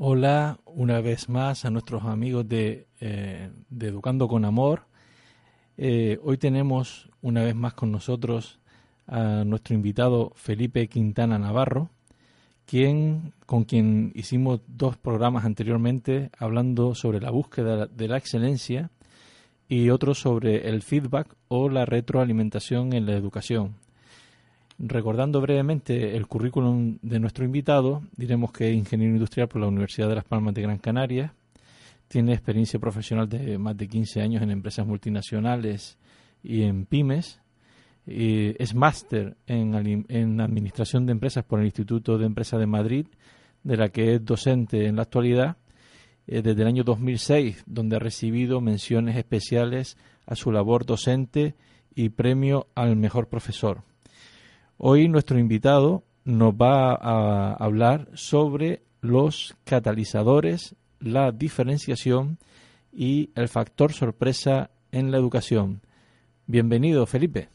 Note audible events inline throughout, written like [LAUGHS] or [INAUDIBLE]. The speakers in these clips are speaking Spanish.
Hola una vez más a nuestros amigos de, eh, Educando con Amor. Eh, hoy tenemos una vez más con nosotros a nuestro invitado Felipe Quintana Navarro, quien, con quien hicimos dos programas anteriormente hablando sobre la búsqueda de la excelencia y otro sobre el feedback o la retroalimentación en la educación. Recordando brevemente el currículum de nuestro invitado, diremos que es ingeniero industrial por la Universidad de Las Palmas de Gran Canaria, tiene experiencia profesional de más de 15 años en empresas multinacionales y en pymes, es máster en, en Administración de Empresas por el Instituto de Empresas de Madrid, de la que es docente en la actualidad. Eh, desde el año 2006, donde ha recibido menciones especiales a su labor docente y premio al mejor profesor. Hoy nuestro invitado nos va a hablar sobre los catalizadores, la diferenciación y el factor sorpresa en la educación. Bienvenido, Felipe.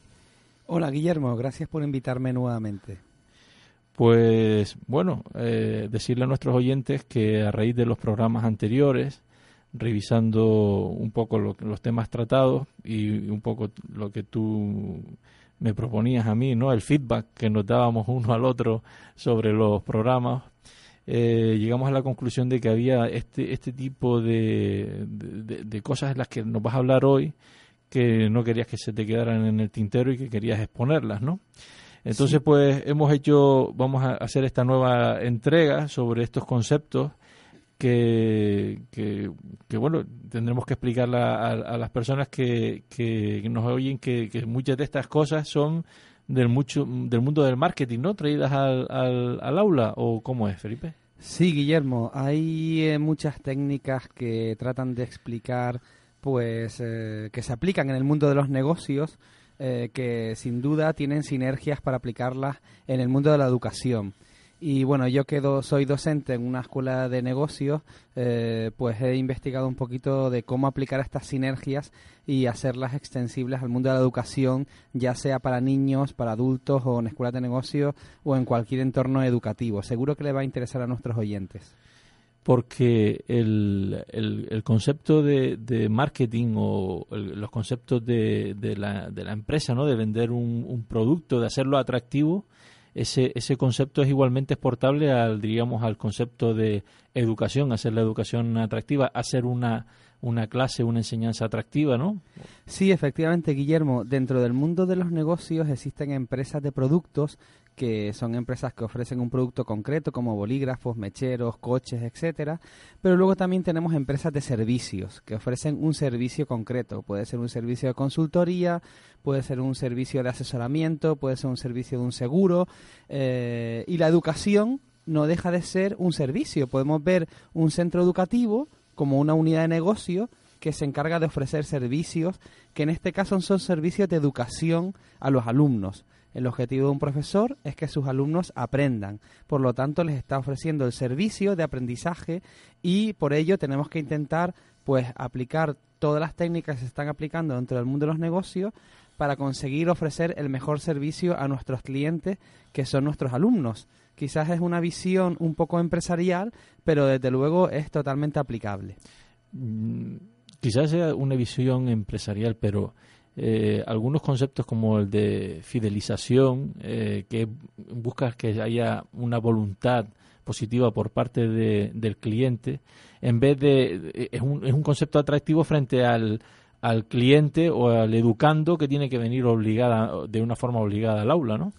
Hola, Guillermo. Gracias por invitarme nuevamente. Pues bueno, eh, decirle a nuestros oyentes que a raíz de los programas anteriores, revisando un poco los temas tratados y un poco lo que tú me proponías a mí, ¿no? El feedback que nos dábamos uno al otro sobre los programas. Eh, llegamos a la conclusión de que había este, este tipo de, de, cosas en las que nos vas a hablar hoy que no querías que se te quedaran en el tintero y que querías exponerlas, ¿no? Entonces, pues hemos hecho, vamos a hacer esta nueva entrega sobre estos conceptos que, que, bueno, tendremos que explicarle a, las personas que, que nos oyen que, muchas de estas cosas son del, mucho, del mundo del marketing, ¿no? Traídas al, al, aula, ¿o cómo es, Felipe? Sí, Guillermo, hay eh, muchas técnicas que tratan de explicar, pues, eh, que se aplican en el mundo de los negocios, eh, que sin duda tienen sinergias para aplicarlas en el mundo de la educación. Y bueno, yo que soy docente en una escuela de negocios, eh, pues he investigado un poquito de cómo aplicar estas sinergias y hacerlas extensibles al mundo de la educación, ya sea para niños, para adultos o en escuelas de negocios o en cualquier entorno educativo. Seguro que le va a interesar a nuestros oyentes porque el, el, concepto de, marketing o los conceptos de, de, la, de la empresa, ¿no? de vender un, producto, de hacerlo atractivo, ese, ese concepto es igualmente exportable al, diríamos, al concepto de educación, hacer la educación atractiva, hacer una, una clase, una enseñanza atractiva, ¿no? Sí, efectivamente, Guillermo. Dentro del mundo de los negocios existen empresas de productos que son empresas que ofrecen un producto concreto como bolígrafos, mecheros, coches, etcétera, pero luego también tenemos empresas de servicios que ofrecen un servicio concreto, puede ser un servicio de consultoría, puede ser un servicio de asesoramiento, puede ser un servicio de un seguro eh, y la educación no deja de ser un servicio. Podemos ver un centro educativo como una unidad de negocio que se encarga de ofrecer servicios, que en este caso son servicios de educación a los alumnos. El objetivo de un profesor es que sus alumnos aprendan. Por lo tanto, les está ofreciendo el servicio de aprendizaje y por ello tenemos que intentar pues aplicar todas las técnicas que se están aplicando dentro del mundo de los negocios para conseguir ofrecer el mejor servicio a nuestros clientes, que son nuestros alumnos. Quizás es una visión un poco empresarial, pero desde luego es totalmente aplicable. Mm, quizás sea una visión empresarial, pero eh, algunos conceptos como el de fidelización, eh, que busca que haya una voluntad positiva por parte del cliente, en vez de... Es un, es un concepto atractivo frente al, al cliente o al educando que tiene que venir obligada, de una forma obligada al aula, ¿no?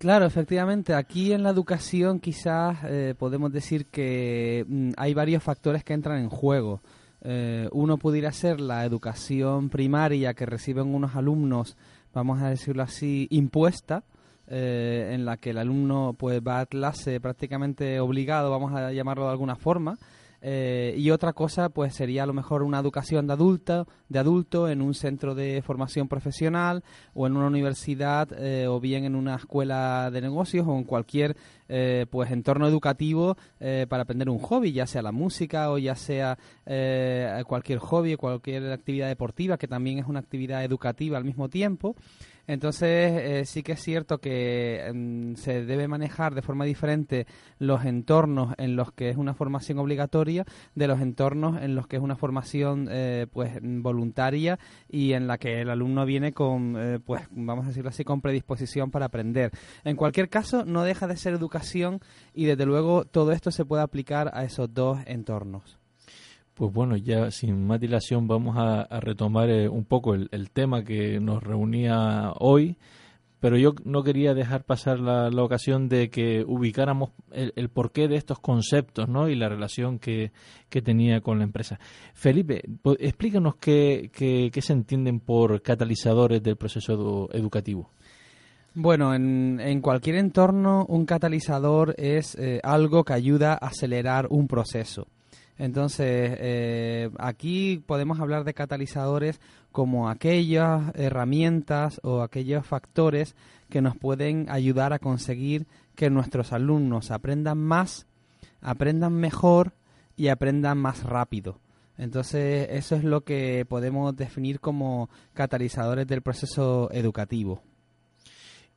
Claro, efectivamente. Aquí en la educación quizás eh, podemos decir que mm, hay varios factores que entran en juego. Eh, uno pudiera ser la educación primaria que reciben unos alumnos, vamos a decirlo así, impuesta, eh, en la que el alumno pues va a clase prácticamente obligado, vamos a llamarlo de alguna forma, eh, y otra cosa, pues sería a lo mejor una educación de adulto, de adulto en un centro de formación profesional o en una universidad eh, o bien en una escuela de negocios o en cualquier eh, pues entorno educativo para aprender un hobby, ya sea la música o ya sea cualquier hobby, cualquier actividad deportiva que también es una actividad educativa al mismo tiempo. Entonces, eh, sí que es cierto que mm, se debe manejar de forma diferente los entornos en los que es una formación obligatoria de los entornos en los que es una formación eh, pues voluntaria y en la que el alumno viene con, eh, pues vamos a decirlo así, con predisposición para aprender. En cualquier caso, no deja de ser educación y desde luego todo esto se puede aplicar a esos dos entornos. Pues bueno, ya sin más dilación vamos a, retomar eh, un poco el, tema que nos reunía hoy, pero yo no quería dejar pasar la, ocasión de que ubicáramos el, porqué de estos conceptos ¿no? y la relación que, tenía con la empresa. Felipe, explícanos qué, qué, se entienden por catalizadores del proceso educativo. Bueno, en, cualquier entorno un catalizador es eh, algo que ayuda a acelerar un proceso. Entonces, eh, aquí podemos hablar de catalizadores como aquellas herramientas o aquellos factores que nos pueden ayudar a conseguir que nuestros alumnos aprendan más, aprendan mejor y aprendan más rápido. Entonces, eso es lo que podemos definir como catalizadores del proceso educativo.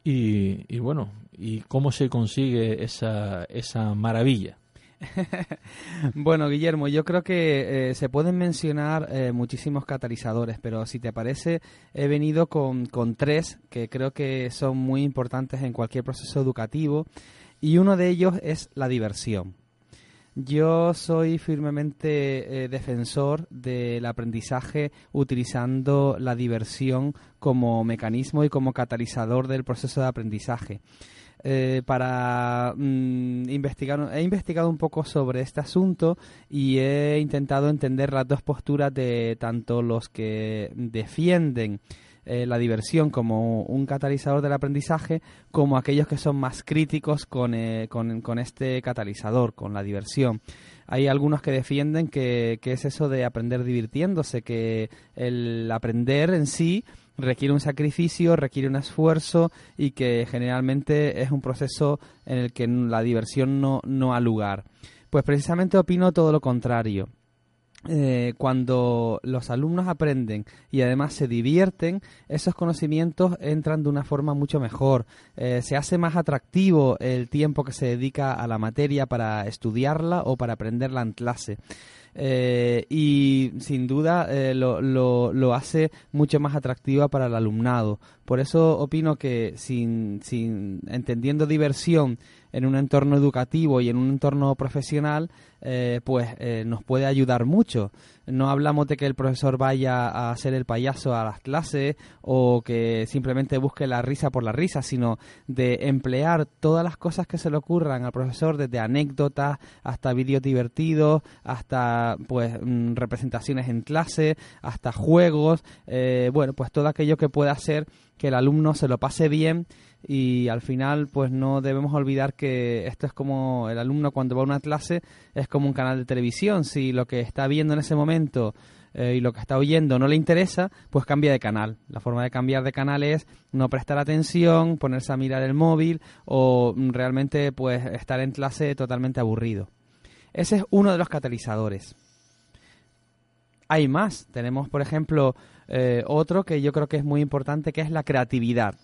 Y, y bueno, ¿y cómo se consigue esa, esa maravilla? [LAUGHS] bueno, Guillermo, yo creo que eh, se pueden mencionar eh, muchísimos catalizadores, pero si te parece, he venido con, con tres que creo que son muy importantes en cualquier proceso educativo y uno de ellos es la diversión. Yo soy firmemente eh, defensor del aprendizaje utilizando la diversión como mecanismo y como catalizador del proceso de aprendizaje. Eh, para mm, investigar. He investigado un poco sobre este asunto y he intentado entender las dos posturas de tanto los que defienden eh, la diversión como un catalizador del aprendizaje, como aquellos que son más críticos con, eh, con, este catalizador, con la diversión. Hay algunos que defienden que, que es eso de aprender divirtiéndose, que el aprender en sí requiere un sacrificio, requiere un esfuerzo y que generalmente es un proceso en el que la diversión no, no ha lugar. Pues precisamente opino todo lo contrario. Eh, cuando los alumnos aprenden y además se divierten, esos conocimientos entran de una forma mucho mejor. Eh, se hace más atractivo el tiempo que se dedica a la materia para estudiarla o para aprenderla en clase. Eh, y sin duda lo, lo, lo, hace mucho más atractiva para el alumnado. Por eso opino que sin, sin entendiendo diversión en un entorno educativo y en un entorno profesional, eh, pues eh, nos puede ayudar mucho. No hablamos de que el profesor vaya a hacer el payaso a las clases o que simplemente busque la risa por la risa, sino de emplear todas las cosas que se le ocurran al profesor, desde anécdotas hasta vídeos divertidos, hasta pues mm, representaciones en clase, hasta juegos, eh, bueno, pues todo aquello que pueda hacer que el alumno se lo pase bien y al final pues no debemos olvidar que esto es como el alumno cuando va a una clase es como un canal de televisión. Si lo que está viendo en ese momento eh, y lo que está oyendo no le interesa pues cambia de canal. La forma de cambiar de canal es no prestar atención ponerse a mirar el móvil o realmente pues estar en clase totalmente aburrido. Ese es uno de los catalizadores. Hay más. Tenemos por ejemplo eh, otro que yo creo que es muy importante que es la creatividad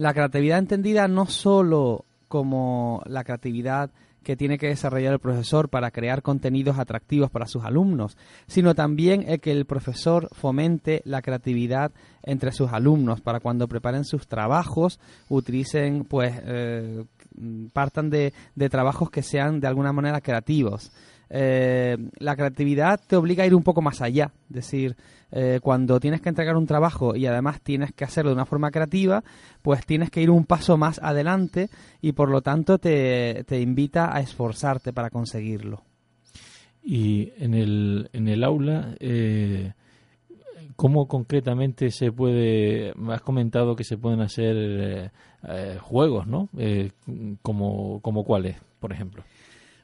la creatividad entendida no solo como la creatividad que tiene que desarrollar el profesor para crear contenidos atractivos para sus alumnos, sino también el que el profesor fomente la creatividad entre sus alumnos para cuando preparen sus trabajos utilicen pues eh, partan de, de trabajos que sean de alguna manera creativos eh, la creatividad te obliga a ir un poco más allá. Es decir, eh, cuando tienes que entregar un trabajo y además tienes que hacerlo de una forma creativa, pues tienes que ir un paso más adelante y por lo tanto te, te invita a esforzarte para conseguirlo. Y en el, en el aula, eh, ¿Cómo concretamente se puede, has comentado que se pueden hacer eh, eh, juegos, ¿no? Como, como cuáles, por ejemplo.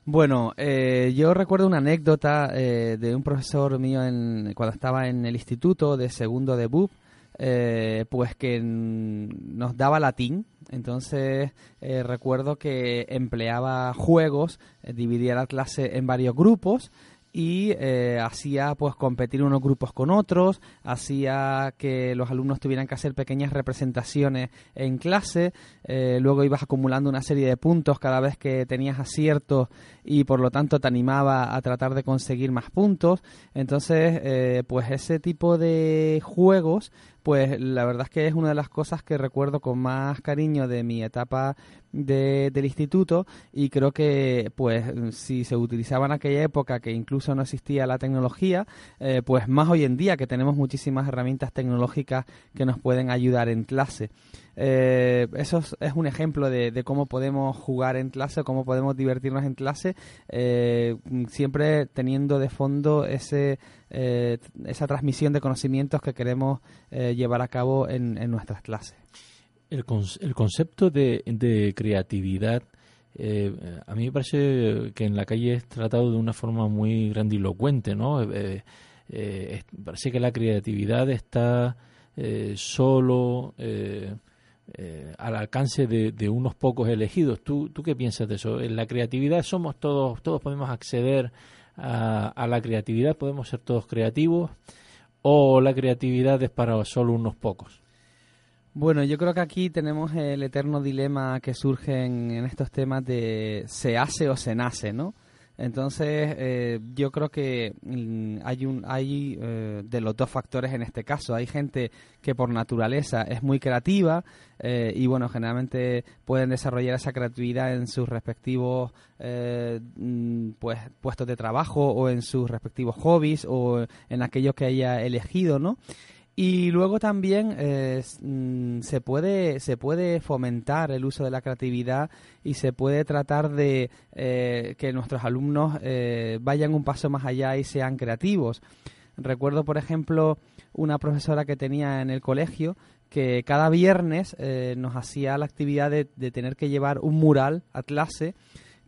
Bueno, yo recuerdo una anécdota de un profesor mío en, cuando estaba en el instituto de segundo de BUP, pues que nos daba latín. Entonces recuerdo que empleaba juegos, dividía la clase en varios grupos y eh, hacía pues competir unos grupos con otros, hacía que los alumnos tuvieran que hacer pequeñas representaciones en clase, eh, luego ibas acumulando una serie de puntos cada vez que tenías aciertos y por lo tanto te animaba a tratar de conseguir más puntos. Entonces, eh, pues ese tipo de juegos pues la verdad es que es una de las cosas que recuerdo con más cariño de mi etapa de, del instituto y creo que pues si se utilizaba en aquella época que incluso no existía la tecnología, eh, pues más hoy en día que tenemos muchísimas herramientas tecnológicas que nos pueden ayudar en clase. Eh, eso es, un ejemplo de, cómo podemos jugar en clase, cómo podemos divertirnos en clase, eh, siempre teniendo de fondo ese, esa transmisión de conocimientos que queremos llevar a cabo en, nuestras clases. El, el concepto de, creatividad a mí me parece que en la calle es tratado de una forma muy grandilocuente, ¿no? parece que la creatividad está solo eh, al alcance de, unos pocos elegidos. ¿Tú, ¿Tú qué piensas de eso? En la creatividad somos todos, todos podemos acceder a, la creatividad, podemos ser todos creativos, o la creatividad es para solo unos pocos. Bueno, yo creo que aquí tenemos el eterno dilema que surge en, estos temas de se hace o se nace, ¿no? Entonces, eh, yo creo que mm, hay un hay eh, de los dos factores en este caso. Hay gente que por naturaleza es muy creativa eh, y, bueno, generalmente pueden desarrollar esa creatividad en sus respectivos mm, pues puestos de trabajo o en sus respectivos hobbies o en aquellos que haya elegido, ¿no? Y luego también eh, mm, se, puede, se puede fomentar el uso de la creatividad y se puede tratar de eh, que nuestros alumnos eh, vayan un paso más allá y sean creativos. Recuerdo, por ejemplo, una profesora que tenía en el colegio que cada viernes nos hacía la actividad de, de tener que llevar un mural a clase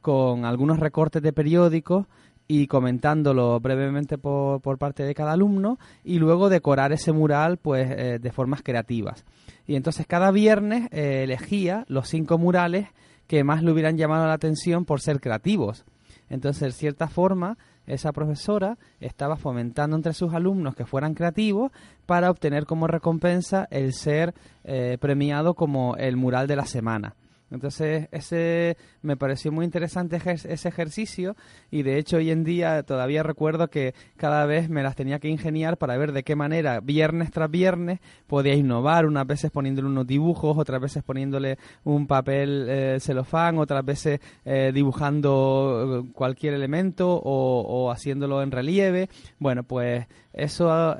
con algunos recortes de periódicos y comentándolo brevemente por, por, parte de cada alumno y luego decorar ese mural pues eh, de formas creativas. Y entonces cada viernes eh, elegía los cinco murales que más le hubieran llamado la atención por ser creativos. Entonces, de cierta forma, esa profesora estaba fomentando entre sus alumnos que fueran creativos para obtener como recompensa el ser eh, premiado como el mural de la semana. Entonces, ese me pareció muy interesante ese ejercicio y de hecho hoy en día todavía recuerdo que cada vez me las tenía que ingeniar para ver de qué manera viernes tras viernes podía innovar, unas veces poniéndole unos dibujos, otras veces poniéndole un papel eh, celofán, otras veces eh, dibujando eh, cualquier elemento o, o, haciéndolo en relieve. Bueno, pues eso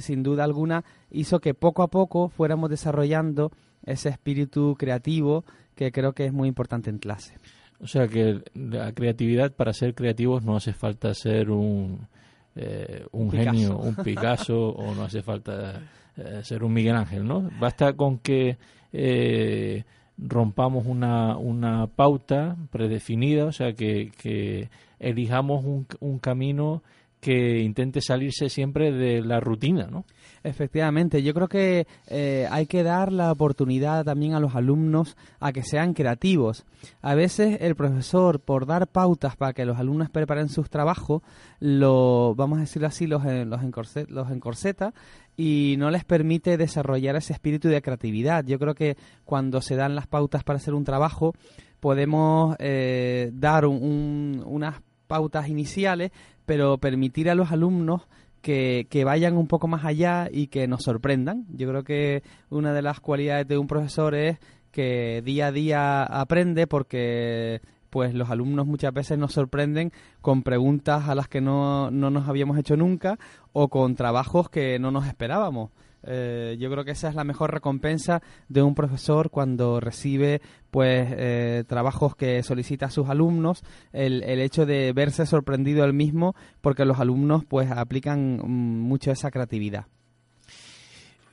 sin duda alguna hizo que poco a poco fuéramos desarrollando ese espíritu creativo que creo que es muy importante en clase. O sea que la creatividad, para ser creativos no hace falta ser un, eh, un, genio, un Picasso o no hace falta eh, ser un Miguel Ángel, ¿no? Basta con que eh, rompamos una, una pauta predefinida, o sea que, que elijamos un, un camino que intente salirse siempre de la rutina, ¿no? Efectivamente, yo creo que eh, hay que dar la oportunidad también a los alumnos a que sean creativos. A veces el profesor, por dar pautas para que los alumnos preparen sus trabajos, lo, vamos a decirlo así, los, eh, los, los encorseta y no les permite desarrollar ese espíritu de creatividad. Yo creo que cuando se dan las pautas para hacer un trabajo, podemos eh, dar unas pautas iniciales, pero permitir a los alumnos que, que, vayan un poco más allá y que nos sorprendan. Yo creo que una de las cualidades de un profesor es que día a día aprende porque pues los alumnos muchas veces nos sorprenden con preguntas a las que no, no nos habíamos hecho nunca o con trabajos que no nos esperábamos. Eh, yo creo que esa es la mejor recompensa de un profesor cuando recibe pues eh, trabajos que solicita a sus alumnos, el, el hecho de verse sorprendido él mismo porque los alumnos pues aplican mm, mucho esa creatividad.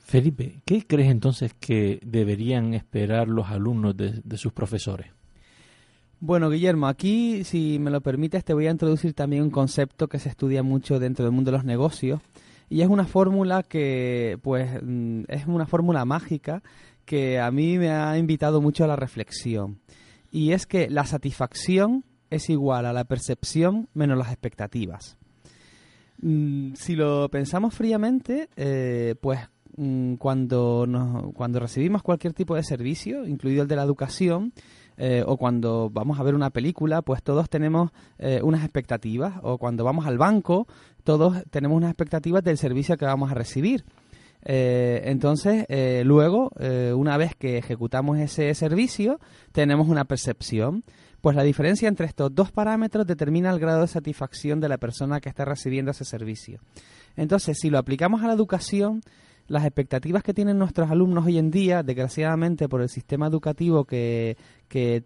Felipe, ¿qué crees entonces que deberían esperar los alumnos de, sus profesores? Bueno, Guillermo, aquí, si me lo permites, te voy a introducir también un concepto que se estudia mucho dentro del mundo de los negocios y es una fórmula que, pues, mm, es una fórmula mágica que a mí me ha invitado mucho a la reflexión. Y es que la satisfacción es igual a la percepción menos las expectativas. Mm, si lo pensamos fríamente, eh, pues Mm, cuando, nos, cuando recibimos cualquier tipo de servicio, incluido el de la educación, eh, o cuando vamos a ver una película, pues todos tenemos eh, unas expectativas, o cuando vamos al banco, todos tenemos unas expectativas del servicio que vamos a recibir. Eh, entonces, luego, una vez que ejecutamos ese servicio, tenemos una percepción. Pues la diferencia entre estos dos parámetros determina el grado de satisfacción de la persona que está recibiendo ese servicio. Entonces, si lo aplicamos a la educación, las expectativas que tienen nuestros alumnos hoy en día, desgraciadamente por el sistema educativo que, que,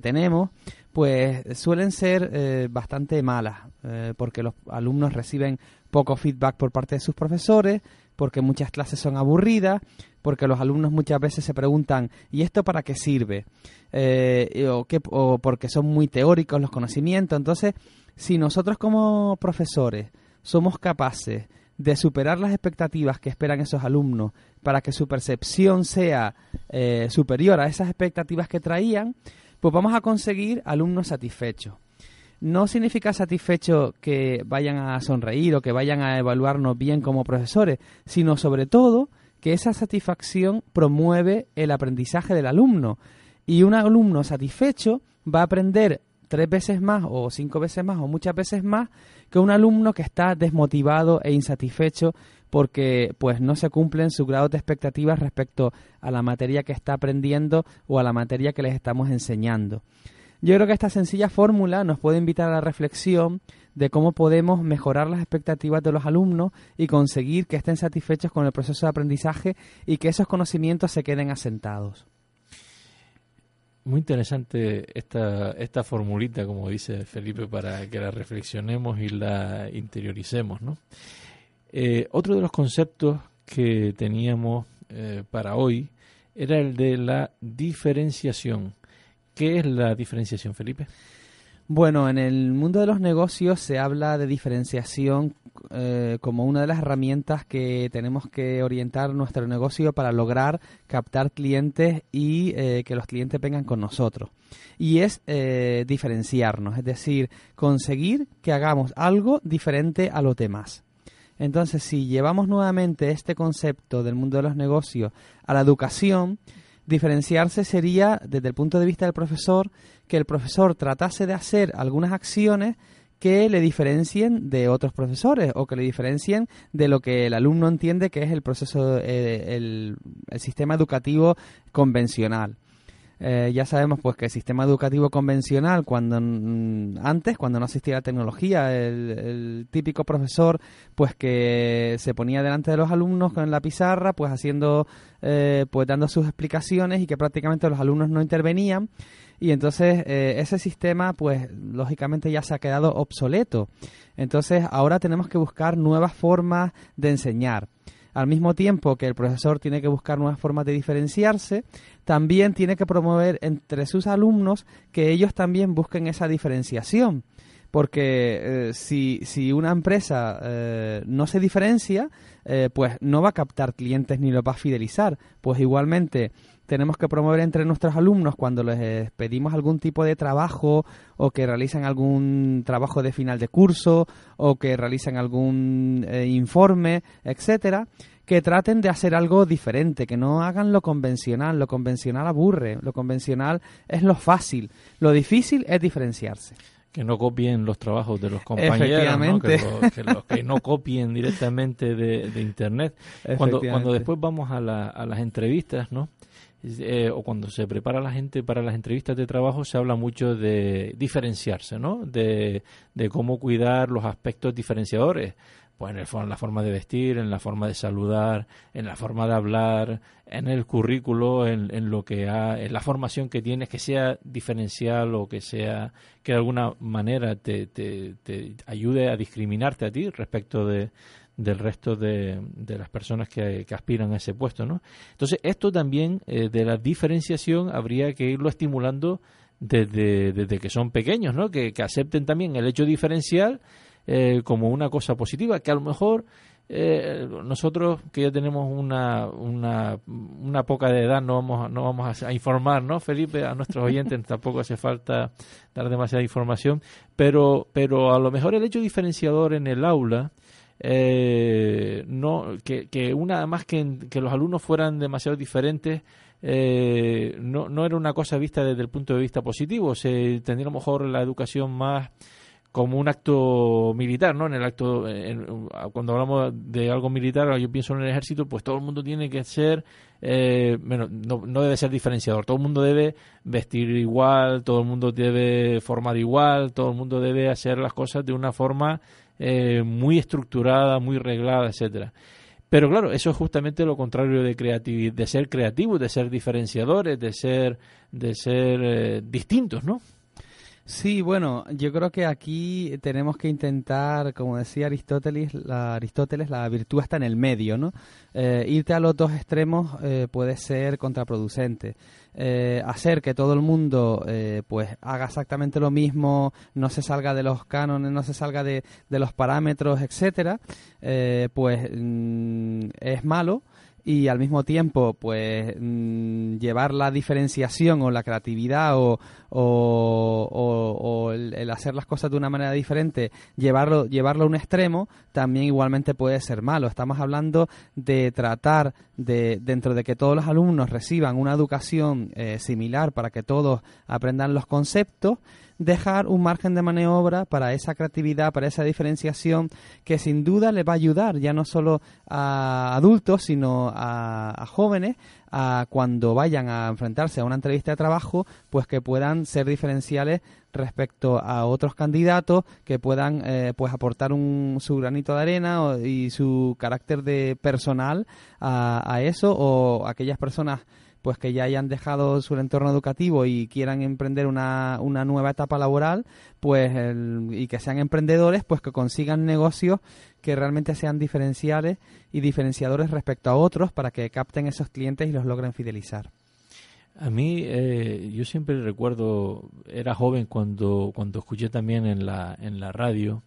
tenemos, pues suelen ser eh, bastante malas, eh, porque los alumnos reciben poco feedback por parte de sus profesores, porque muchas clases son aburridas, porque los alumnos muchas veces se preguntan, ¿y esto para qué sirve? Eh, o, qué, o porque son muy teóricos los conocimientos. Entonces, si nosotros como profesores somos capaces de superar las expectativas que esperan esos alumnos para que su percepción sea eh, superior a esas expectativas que traían, pues vamos a conseguir alumnos satisfechos. No significa satisfecho que vayan a sonreír o que vayan a evaluarnos bien como profesores, sino sobre todo que esa satisfacción promueve el aprendizaje del alumno. Y un alumno satisfecho va a aprender tres veces más o cinco veces más o muchas veces más que un alumno que está desmotivado e insatisfecho porque pues no se cumplen sus grados de expectativas respecto a la materia que está aprendiendo o a la materia que les estamos enseñando. Yo creo que esta sencilla fórmula nos puede invitar a la reflexión de cómo podemos mejorar las expectativas de los alumnos y conseguir que estén satisfechos con el proceso de aprendizaje y que esos conocimientos se queden asentados. Muy interesante esta, esta formulita, como dice Felipe, para que la reflexionemos y la interioricemos. ¿no? Eh, otro de los conceptos que teníamos eh, para hoy era el de la diferenciación. ¿Qué es la diferenciación, Felipe? Bueno, en el mundo de los negocios se habla de diferenciación eh, como una de las herramientas que tenemos que orientar nuestro negocio para lograr captar clientes y eh, que los clientes vengan con nosotros. Y es eh, diferenciarnos, es decir, conseguir que hagamos algo diferente a los demás. Entonces, si llevamos nuevamente este concepto del mundo de los negocios a la educación, diferenciarse sería, desde el punto de vista del profesor, que el profesor tratase de hacer algunas acciones que le diferencien de otros profesores o que le diferencien de lo que el alumno entiende que es el proceso, eh, el, sistema educativo convencional. Eh, ya sabemos pues que el sistema educativo convencional cuando antes cuando no existía la tecnología el, típico profesor pues que se ponía delante de los alumnos con la pizarra pues haciendo eh, pues dando sus explicaciones y que prácticamente los alumnos no intervenían y entonces eh, ese sistema pues lógicamente ya se ha quedado obsoleto. Entonces ahora tenemos que buscar nuevas formas de enseñar. Al mismo tiempo que el profesor tiene que buscar nuevas formas de diferenciarse, también tiene que promover entre sus alumnos que ellos también busquen esa diferenciación porque eh, si, si, una empresa eh, no se diferencia, pues no va a captar clientes ni lo va a fidelizar. Pues igualmente tenemos que promover entre nuestros alumnos cuando les pedimos algún tipo de trabajo o que realizan algún trabajo de final de curso o que realizan algún eh, informe, etcétera, que traten de hacer algo diferente, que no hagan lo convencional, lo convencional aburre, lo convencional es lo fácil, lo difícil es diferenciarse que no copien los trabajos de los compañeros, ¿no? Que, los, que, no copien directamente de, internet. Cuando, cuando después vamos a, a las entrevistas, ¿no? Eh, o cuando se prepara la gente para las entrevistas de trabajo se habla mucho de diferenciarse, ¿no? De, cómo cuidar los aspectos diferenciadores. Pues en, el, la forma de vestir, en la forma de saludar, en la forma de hablar, en el currículo, en, lo que ha, en la formación que tienes, que sea diferencial o que sea que de alguna manera te, te, te ayude a discriminarte a ti respecto de, del resto de, las personas que, aspiran a ese puesto, ¿no? Entonces, esto también eh, de la diferenciación habría que irlo estimulando desde, desde que son pequeños, ¿no? Que, acepten también el hecho diferencial eh, como una cosa positiva, que a lo mejor eh, nosotros que ya tenemos una, una, una, poca de edad no vamos, no vamos a, informar, ¿no, Felipe? A nuestros oyentes [LAUGHS] tampoco hace falta dar demasiada información, pero, pero a lo mejor el hecho diferenciador en el aula, eh, no, que, que una más que, que los alumnos fueran demasiado diferentes, eh, no, no era una cosa vista desde el punto de vista positivo. Se tendría a lo mejor la educación más como un acto militar, ¿no? En el acto, cuando hablamos de algo militar, yo pienso en el ejército, pues todo el mundo tiene que ser, eh, bueno, no, no, debe ser diferenciador, todo el mundo debe vestir igual, todo el mundo debe formar igual, todo el mundo debe hacer las cosas de una forma eh, muy estructurada, muy reglada, etcétera. Pero claro, eso es justamente lo contrario de de ser creativos, de ser diferenciadores, de ser, de ser eh, distintos, ¿no? Sí, bueno, yo creo que aquí tenemos que intentar, como decía Aristóteles, la, Aristóteles, la virtud está en el medio, ¿no? Eh, irte a los dos extremos eh, puede ser contraproducente. Eh, hacer que todo el mundo pues haga exactamente lo mismo, no se salga de los cánones, no se salga de, los parámetros, etcétera, pues mm, es malo y al mismo tiempo pues mm, llevar la diferenciación o la creatividad o, o, el, hacer las cosas de una manera diferente llevarlo llevarlo a un extremo también igualmente puede ser malo. Estamos hablando de tratar de dentro de que todos los alumnos reciban una educación eh, similar para que todos aprendan los conceptos dejar un margen de maniobra para esa creatividad, para esa diferenciación que sin duda le va a ayudar ya no solo a adultos, sino a, jóvenes a cuando vayan a enfrentarse a una entrevista de trabajo, pues que puedan ser diferenciales respecto a otros candidatos, que puedan eh, pues aportar un, su granito de arena y su carácter de personal a, a eso o aquellas personas pues que ya hayan dejado su entorno educativo y quieran emprender una, una nueva etapa laboral, pues y que sean emprendedores, pues que consigan negocios que realmente sean diferenciales y diferenciadores respecto a otros para que capten esos clientes y los logren fidelizar. A mí, eh, yo siempre recuerdo, era joven cuando, cuando escuché también en la, en la radio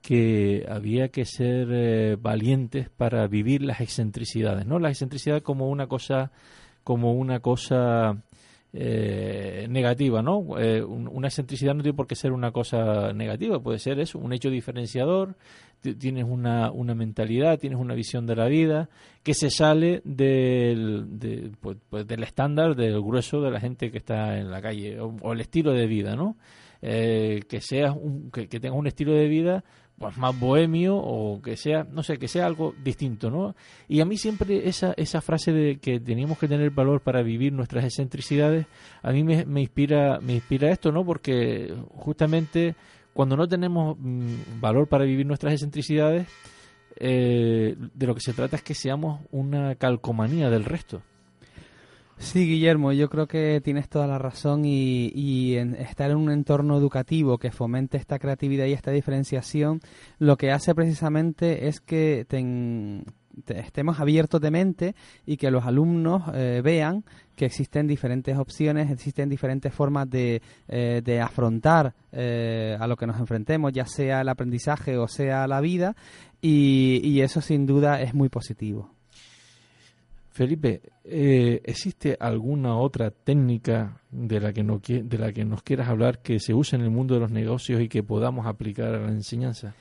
que había que ser eh, valientes para vivir las excentricidades, ¿no? La excentricidad como una cosa como una cosa eh, negativa, ¿no? Eh, una excentricidad no tiene por qué ser una cosa negativa, puede ser eso, un hecho diferenciador, tienes una, una mentalidad, tienes una visión de la vida que se sale del, pues, pues, del estándar del grueso de la gente que está en la calle o, el estilo de vida, ¿no? Eh, que seas un, que, que tengas un estilo de vida pues más bohemio o que sea, no sé, que sea algo distinto, ¿no? Y a mí siempre esa, esa frase de que teníamos que tener valor para vivir nuestras excentricidades, a mí me, me inspira, me inspira esto, ¿no? Porque justamente cuando no tenemos mm, valor para vivir nuestras excentricidades, eh, de lo que se trata es que seamos una calcomanía del resto. Sí, Guillermo, yo creo que tienes toda la razón y, estar en un entorno educativo que fomente esta creatividad y esta diferenciación, lo que hace precisamente es que estemos abiertos de mente y que los alumnos eh, vean que existen diferentes opciones, existen diferentes formas de, eh, afrontar eh, a lo que nos enfrentemos, ya sea el aprendizaje o sea la vida, y eso sin duda es muy positivo. Felipe, eh, ¿existe alguna otra técnica de la, que no, de la que nos quieras hablar que se use en el mundo de los negocios y que podamos aplicar a la enseñanza?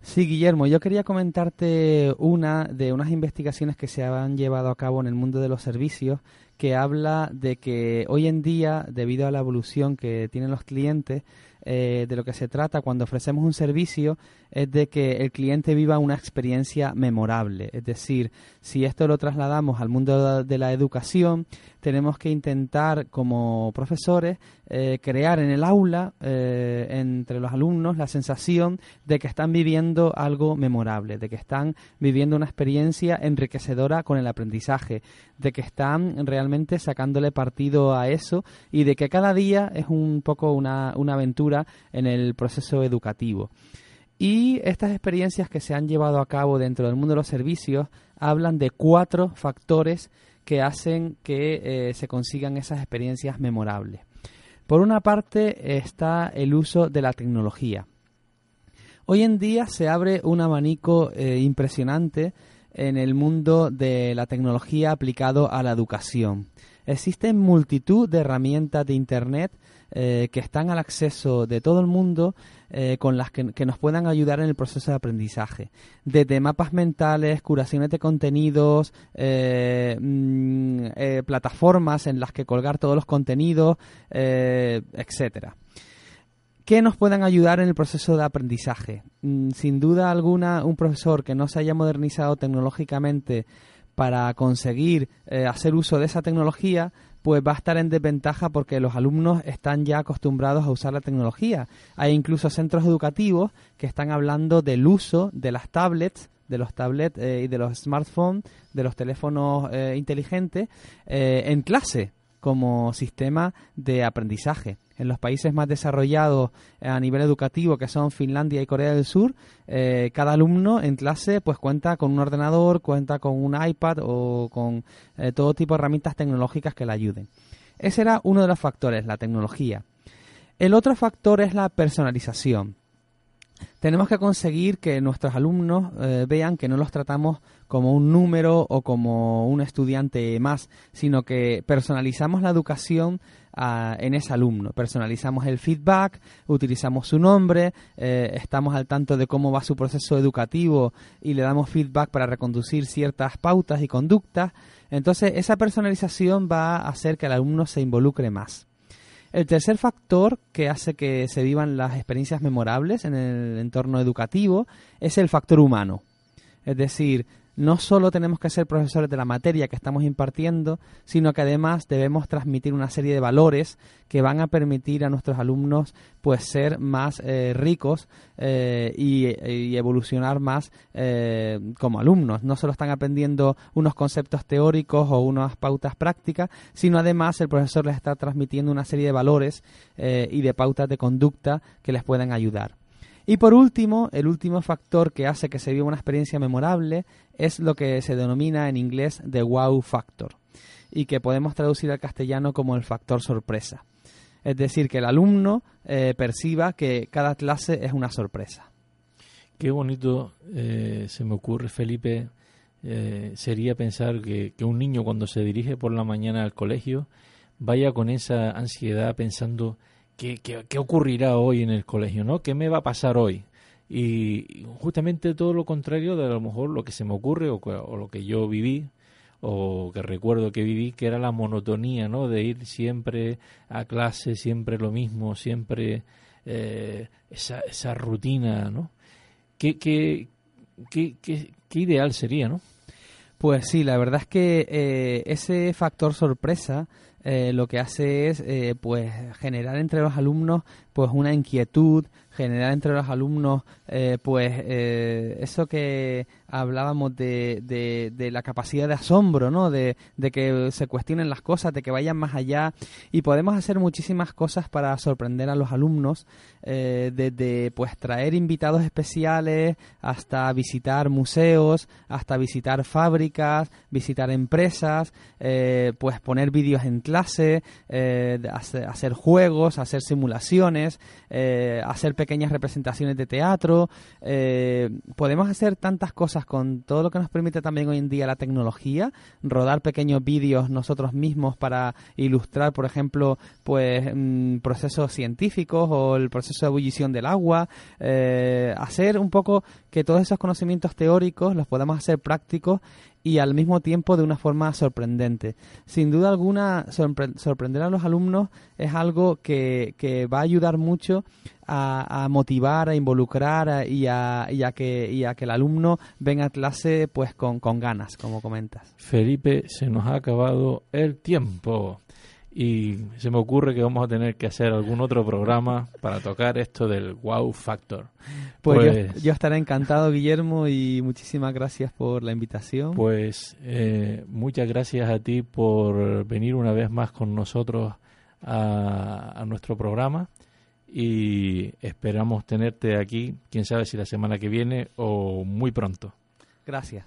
Sí, Guillermo, yo quería comentarte una de unas investigaciones que se han llevado a cabo en el mundo de los servicios que habla de que hoy en día, debido a la evolución que tienen los clientes, eh, de lo que se trata cuando ofrecemos un servicio es de que el cliente viva una experiencia memorable. Es decir, si esto lo trasladamos al mundo de la educación, tenemos que intentar como profesores eh, crear en el aula, eh, entre los alumnos, la sensación de que están viviendo algo memorable, de que están viviendo una experiencia enriquecedora con el aprendizaje, de que están realmente sacándole partido a eso y de que cada día es un poco una, una aventura en el proceso educativo. Y estas experiencias que se han llevado a cabo dentro del mundo de los servicios hablan de cuatro factores que hacen que eh, se consigan esas experiencias memorables. Por una parte está el uso de la tecnología. Hoy en día se abre un abanico eh, impresionante en el mundo de la tecnología aplicado a la educación. Existen multitud de herramientas de Internet eh, que están al acceso de todo el mundo eh, con las que, nos puedan ayudar en el proceso de aprendizaje. Desde mapas mentales, curaciones de contenidos, eh, mm, plataformas en las que colgar todos los contenidos, etcétera. ¿Qué nos puedan ayudar en el proceso de aprendizaje? Mm, sin duda alguna, un profesor que no se haya modernizado tecnológicamente para conseguir hacer uso de esa tecnología pues va a estar en desventaja porque los alumnos están ya acostumbrados a usar la tecnología. Hay incluso centros educativos que están hablando del uso de las tablets de los tablets eh, y de los smartphones, de los teléfonos eh, inteligentes, eh, en clase como sistema de aprendizaje en los países más desarrollados eh, a nivel educativo, que son Finlandia y Corea del Sur, eh, cada alumno en clase pues cuenta con un ordenador, cuenta con un iPad o con eh, todo tipo de herramientas tecnológicas que le ayuden. Ese era uno de los factores, la tecnología. El otro factor es la personalización. Tenemos que conseguir que nuestros alumnos vean que no los tratamos como un número o como un estudiante más, sino que personalizamos la educación en ese alumno. Personalizamos el feedback, utilizamos su nombre, eh, estamos al tanto de cómo va su proceso educativo y le damos feedback para reconducir ciertas pautas y conductas. Entonces, esa personalización va a hacer que el alumno se involucre más. El tercer factor que hace que se vivan las experiencias memorables en el entorno educativo es el factor humano. Es decir, no solo tenemos que ser profesores de la materia que estamos impartiendo, sino que además debemos transmitir una serie de valores que van a permitir a nuestros alumnos pues ser más eh, ricos eh, y, evolucionar más eh, como alumnos. No solo están aprendiendo unos conceptos teóricos o unas pautas prácticas, sino además el profesor les está transmitiendo una serie de valores y de pautas de conducta que les pueden ayudar. Y por último, el último factor que hace que se viva una experiencia memorable es lo que se denomina en inglés the wow factor y que podemos traducir al castellano como el factor sorpresa. Es decir, que el alumno eh, perciba que cada clase es una sorpresa. Qué bonito eh, se me ocurre, Felipe, eh, sería pensar que, que, un niño cuando se dirige por la mañana al colegio vaya con esa ansiedad pensando ¿qué, ocurrirá hoy en el colegio? ¿no? ¿Qué me va a pasar hoy? Y justamente todo lo contrario de a lo mejor lo que se me ocurre o, lo que yo viví o que recuerdo que viví, que era la monotonía, ¿no? De ir siempre a clase, siempre lo mismo, siempre eh, esa, esa rutina, ¿no? ¿Qué, qué, qué, qué, ideal sería, no? Pues sí, la verdad es que eh, ese factor sorpresa eh, lo que hace es eh, pues generar entre los alumnos pues una inquietud, generar entre los alumnos eh, pues eso que hablábamos de, de, la capacidad de asombro, ¿no? De, que se cuestionen las cosas, de que vayan más allá y podemos hacer muchísimas cosas para sorprender a los alumnos, desde pues traer invitados especiales hasta visitar museos, hasta visitar fábricas, visitar empresas, pues poner vídeos en clase, eh, hacer, juegos, hacer simulaciones, eh, hacer pequeñas representaciones de teatro. Eh, podemos hacer tantas cosas con todo lo que nos permite también hoy en día la tecnología, rodar pequeños vídeos nosotros mismos para ilustrar, por ejemplo, pues mm, procesos científicos o el proceso de ebullición del agua, hacer un poco que todos esos conocimientos teóricos los podamos hacer prácticos y al mismo tiempo de una forma sorprendente. Sin duda alguna, sorprender a los alumnos es algo que, va a ayudar mucho a, motivar, a involucrar y, a, que, y a que el alumno venga a clase pues con, con ganas, como comentas. Felipe, se nos ha acabado el tiempo y se me ocurre que vamos a tener que hacer algún otro programa para tocar esto del wow factor. Pues, yo, pues estaré encantado, Guillermo, y muchísimas gracias por la invitación. Pues eh, muchas gracias a ti por venir una vez más con nosotros a, nuestro programa y esperamos tenerte aquí, quién sabe si la semana que viene o muy pronto. Gracias.